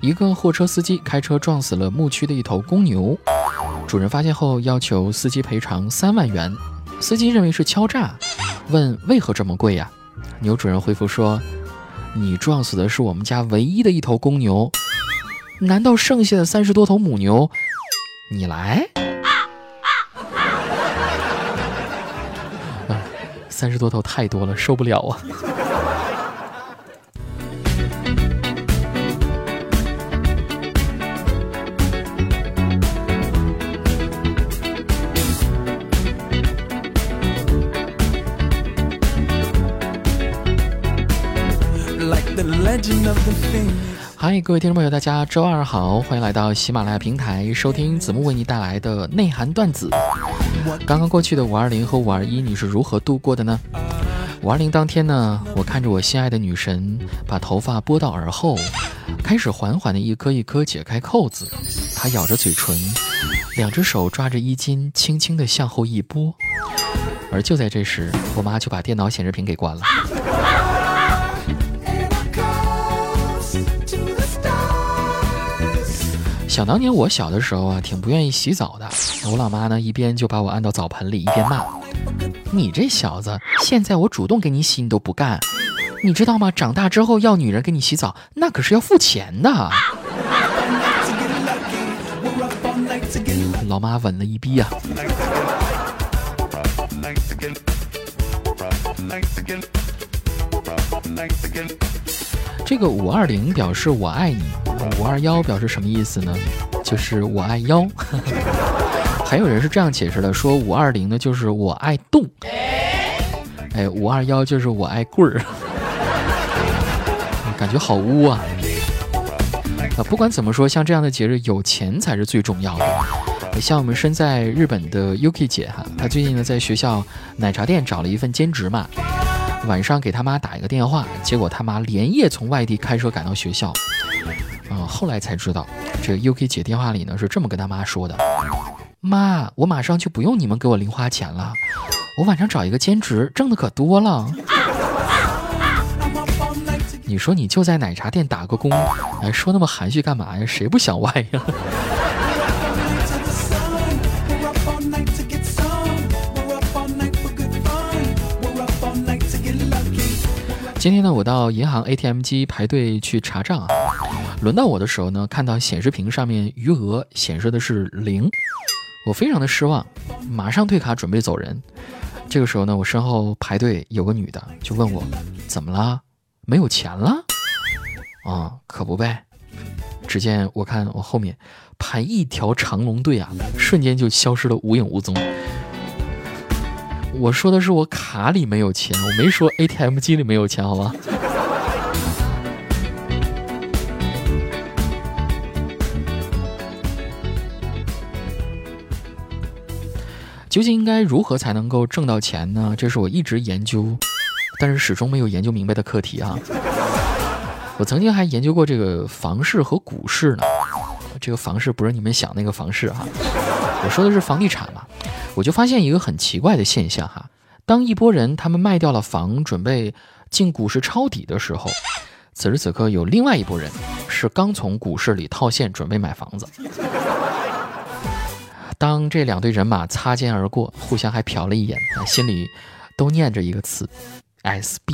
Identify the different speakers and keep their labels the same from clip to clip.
Speaker 1: 一个货车司机开车撞死了牧区的一头公牛，主人发现后要求司机赔偿三万元，司机认为是敲诈，问为何这么贵呀？牛主人回复说：“你撞死的是我们家唯一的一头公牛，难道剩下的三十多头母牛，你来？”啊，三十多头太多了，受不了啊！嗨，各位听众朋友，大家周二好，欢迎来到喜马拉雅平台收听子木为你带来的内涵段子。刚刚过去的五二零和五二一，你是如何度过的呢？五二零当天呢，我看着我心爱的女神把头发拨到耳后，开始缓缓的一颗一颗解开扣子，她咬着嘴唇，两只手抓着衣襟，轻轻的向后一拨。而就在这时，我妈就把电脑显示屏给关了。想当年我小的时候啊，挺不愿意洗澡的。我老妈呢，一边就把我按到澡盆里，一边骂：“你这小子，现在我主动给你洗，你都不干，你知道吗？长大之后要女人给你洗澡，那可是要付钱的。”老妈稳了一逼啊！这个五二零表示我爱你，五二幺表示什么意思呢？就是我爱腰。还有人是这样解释的，说五二零呢就是我爱动，哎，五二幺就是我爱棍儿，感觉好污啊！啊，不管怎么说，像这样的节日，有钱才是最重要的。像我们身在日本的 Yuki 姐哈，她最近呢在学校奶茶店找了一份兼职嘛。晚上给他妈打一个电话，结果他妈连夜从外地开车赶到学校。啊，后来才知道，这 UK 姐电话里呢是这么跟他妈说的：“妈，我马上就不用你们给我零花钱了，我晚上找一个兼职，挣的可多了。”你说你就在奶茶店打个工，哎，说那么含蓄干嘛呀？谁不想歪呀？今天呢，我到银行 ATM 机排队去查账啊。轮到我的时候呢，看到显示屏上面余额显示的是零，我非常的失望，马上退卡准备走人。这个时候呢，我身后排队有个女的就问我，怎么了？没有钱了？啊，可不呗。只见我看我后面排一条长龙队啊，瞬间就消失了无影无踪。我说的是我卡里没有钱，我没说 ATM 机里没有钱，好吧？究竟应该如何才能够挣到钱呢？这是我一直研究，但是始终没有研究明白的课题啊！我曾经还研究过这个房市和股市呢。这个房市不是你们想那个房市哈，我说的是房地产嘛。我就发现一个很奇怪的现象哈，当一波人他们卖掉了房，准备进股市抄底的时候，此时此刻有另外一波人是刚从股市里套现，准备买房子。当这两队人马擦肩而过，互相还瞟了一眼，心里都念着一个词：SB。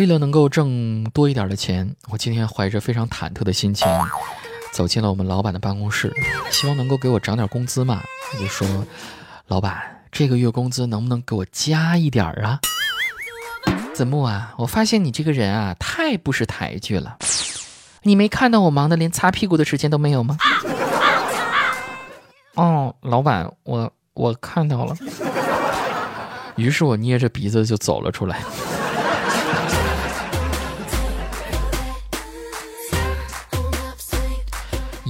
Speaker 1: 为了能够挣多一点的钱，我今天怀着非常忐忑的心情走进了我们老板的办公室，希望能够给我涨点工资嘛。我就说：“老板，这个月工资能不能给我加一点儿啊？”子木啊，我发现你这个人啊，太不识抬举了。你没看到我忙的连擦屁股的时间都没有吗？哦，老板，我我看到了。于是我捏着鼻子就走了出来。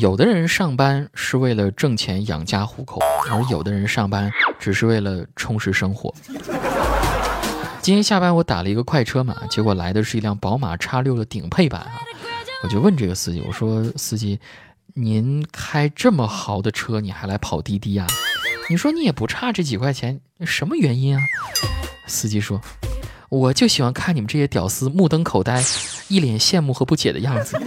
Speaker 1: 有的人上班是为了挣钱养家糊口，而有的人上班只是为了充实生活。今天下班我打了一个快车嘛，结果来的是一辆宝马叉六的顶配版啊。我就问这个司机，我说司机，您开这么豪的车，你还来跑滴滴啊？你说你也不差这几块钱，什么原因啊？司机说，我就喜欢看你们这些屌丝目瞪口呆，一脸羡慕和不解的样子。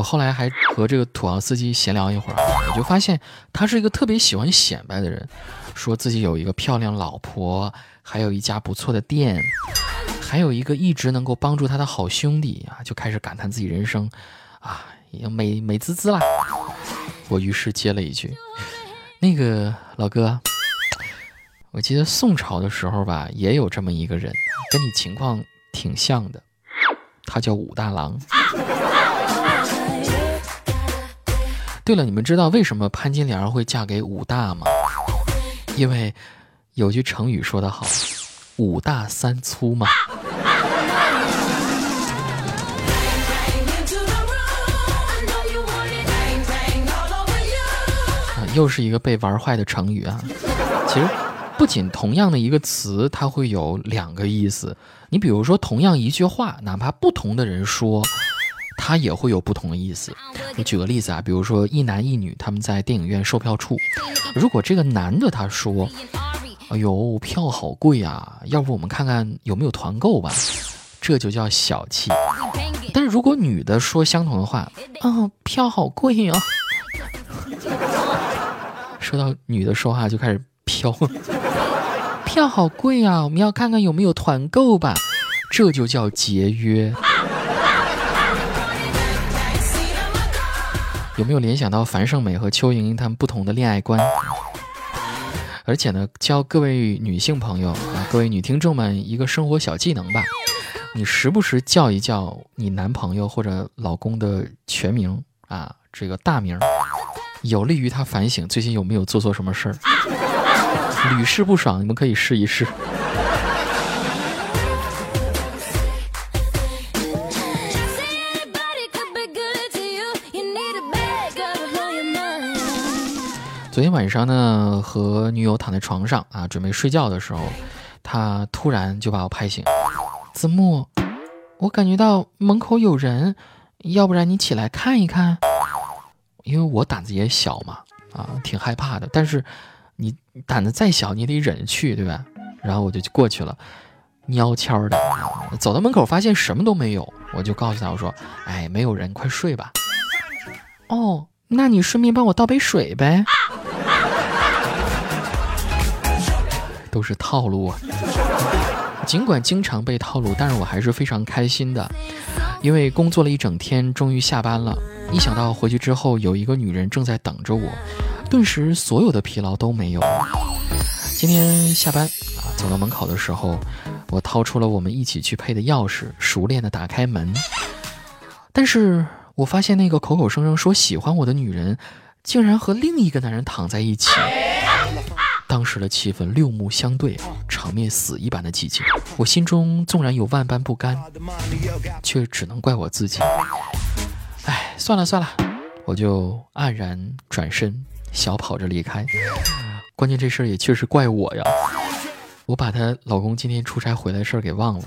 Speaker 1: 我后来还和这个土豪司机闲聊一会儿，我就发现他是一个特别喜欢显摆的人，说自己有一个漂亮老婆，还有一家不错的店，还有一个一直能够帮助他的好兄弟啊，就开始感叹自己人生，啊，已经美美滋滋了。我于是接了一句：“那个老哥，我记得宋朝的时候吧，也有这么一个人，跟你情况挺像的，他叫武大郎。”对了，你们知道为什么潘金莲会嫁给武大吗？因为有句成语说得好，“五大三粗”嘛。啊，又是一个被玩坏的成语啊！其实，不仅同样的一个词，它会有两个意思。你比如说，同样一句话，哪怕不同的人说。它也会有不同的意思。我举个例子啊，比如说一男一女他们在电影院售票处，如果这个男的他说：“哎呦，票好贵啊，要不我们看看有没有团购吧？”这就叫小气。但是如果女的说相同的话，啊，票好贵呀，说到女的说话就开始飘，票好贵啊，我们要看看有没有团购吧？这就叫节约。有没有联想到樊胜美和邱莹莹他们不同的恋爱观？而且呢，教各位女性朋友啊，各位女听众们一个生活小技能吧，你时不时叫一叫你男朋友或者老公的全名啊，这个大名，有利于他反省最近有没有做错什么事儿，屡试不爽，你们可以试一试。昨天晚上呢，和女友躺在床上啊，准备睡觉的时候，他突然就把我拍醒。子木，我感觉到门口有人，要不然你起来看一看。因为我胆子也小嘛，啊，挺害怕的。但是你胆子再小，你得忍去，对吧？然后我就过去了，悄悄的走到门口，发现什么都没有，我就告诉他我说：“哎，没有人，快睡吧。”哦，那你顺便帮我倒杯水呗。都是套路啊！尽管经常被套路，但是我还是非常开心的，因为工作了一整天，终于下班了。一想到回去之后有一个女人正在等着我，顿时所有的疲劳都没有。今天下班啊，走到门口的时候，我掏出了我们一起去配的钥匙，熟练的打开门。但是我发现那个口口声声说喜欢我的女人，竟然和另一个男人躺在一起。当时的气氛六目相对，场面死一般的寂静。我心中纵然有万般不甘，却只能怪我自己。哎，算了算了，我就黯然转身，小跑着离开。关键这事儿也确实怪我呀，我把她老公今天出差回来事儿给忘了。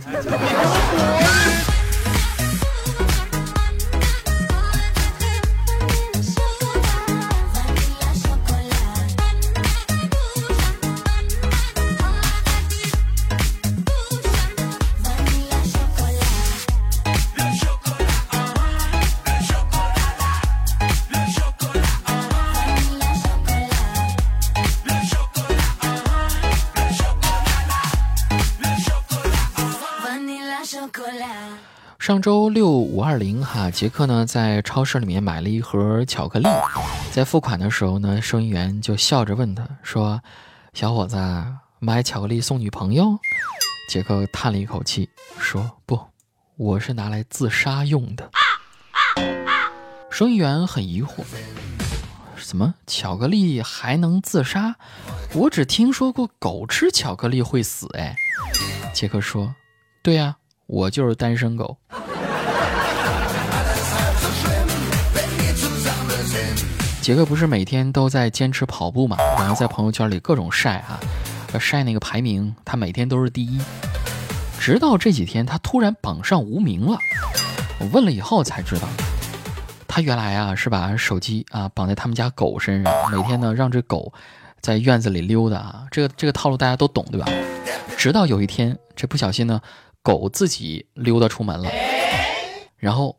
Speaker 1: 上周六五二零哈，杰克呢在超市里面买了一盒巧克力，在付款的时候呢，收银员就笑着问他说：“小伙子，买巧克力送女朋友？”杰克叹了一口气说：“不，我是拿来自杀用的。”收银员很疑惑：“什么巧克力还能自杀？我只听说过狗吃巧克力会死。”哎，杰克说：“对呀。”我就是单身狗。杰克不是每天都在坚持跑步嘛，然后在朋友圈里各种晒啊，晒那个排名，他每天都是第一。直到这几天，他突然榜上无名了。我问了以后才知道，他原来啊是把手机啊绑在他们家狗身上，每天呢让这狗在院子里溜达啊。这个这个套路大家都懂对吧？直到有一天，这不小心呢，狗自己溜达出门了，然后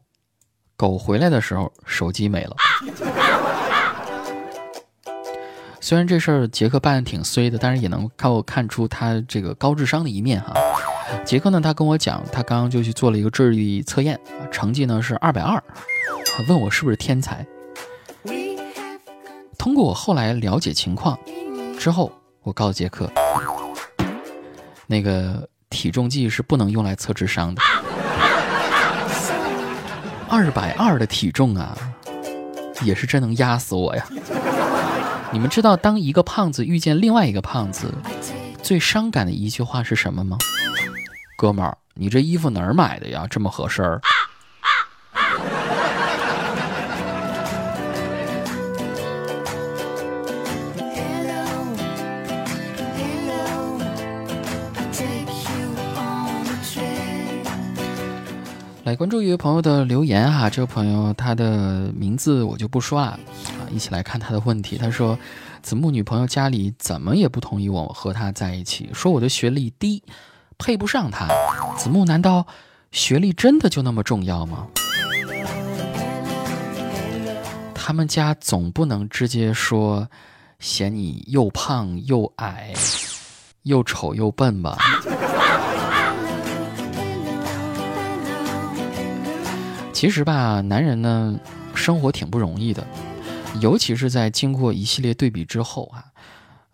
Speaker 1: 狗回来的时候，手机没了。虽然这事儿杰克办的挺衰的，但是也能够看出他这个高智商的一面哈。杰克呢，他跟我讲，他刚刚就去做了一个智力测验，成绩呢是二百二，问我是不是天才。通过我后来了解情况之后，我告诉杰克，那个体重计是不能用来测智商的。二百二的体重啊，也是真能压死我呀！你们知道，当一个胖子遇见另外一个胖子，最伤感的一句话是什么吗？哥们儿，你这衣服哪儿买的呀？这么合身儿。关注一位朋友的留言哈，这位朋友他的名字我就不说了啊，一起来看他的问题。他说：“子木女朋友家里怎么也不同意我和他在一起，说我的学历低。”配不上他，子木难道学历真的就那么重要吗？他们家总不能直接说嫌你又胖又矮，又丑又笨吧？其实吧，男人呢，生活挺不容易的，尤其是在经过一系列对比之后啊。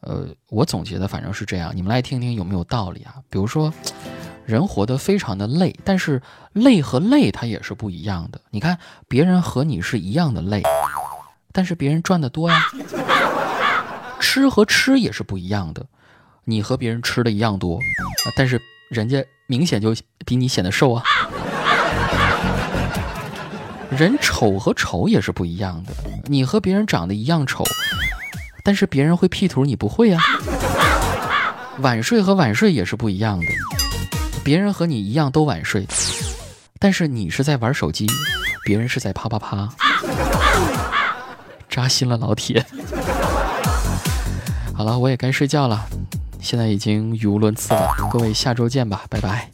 Speaker 1: 呃，我总结的反正是这样，你们来听听有没有道理啊？比如说，人活得非常的累，但是累和累它也是不一样的。你看，别人和你是一样的累，但是别人赚的多呀。吃和吃也是不一样的，你和别人吃的一样多，但是人家明显就比你显得瘦啊。人丑和丑也是不一样的，你和别人长得一样丑。但是别人会 P 图，你不会啊。晚睡和晚睡也是不一样的，别人和你一样都晚睡，但是你是在玩手机，别人是在啪啪啪，扎心了，老铁。好了，我也该睡觉了，现在已经语无伦次了。各位下周见吧，拜拜。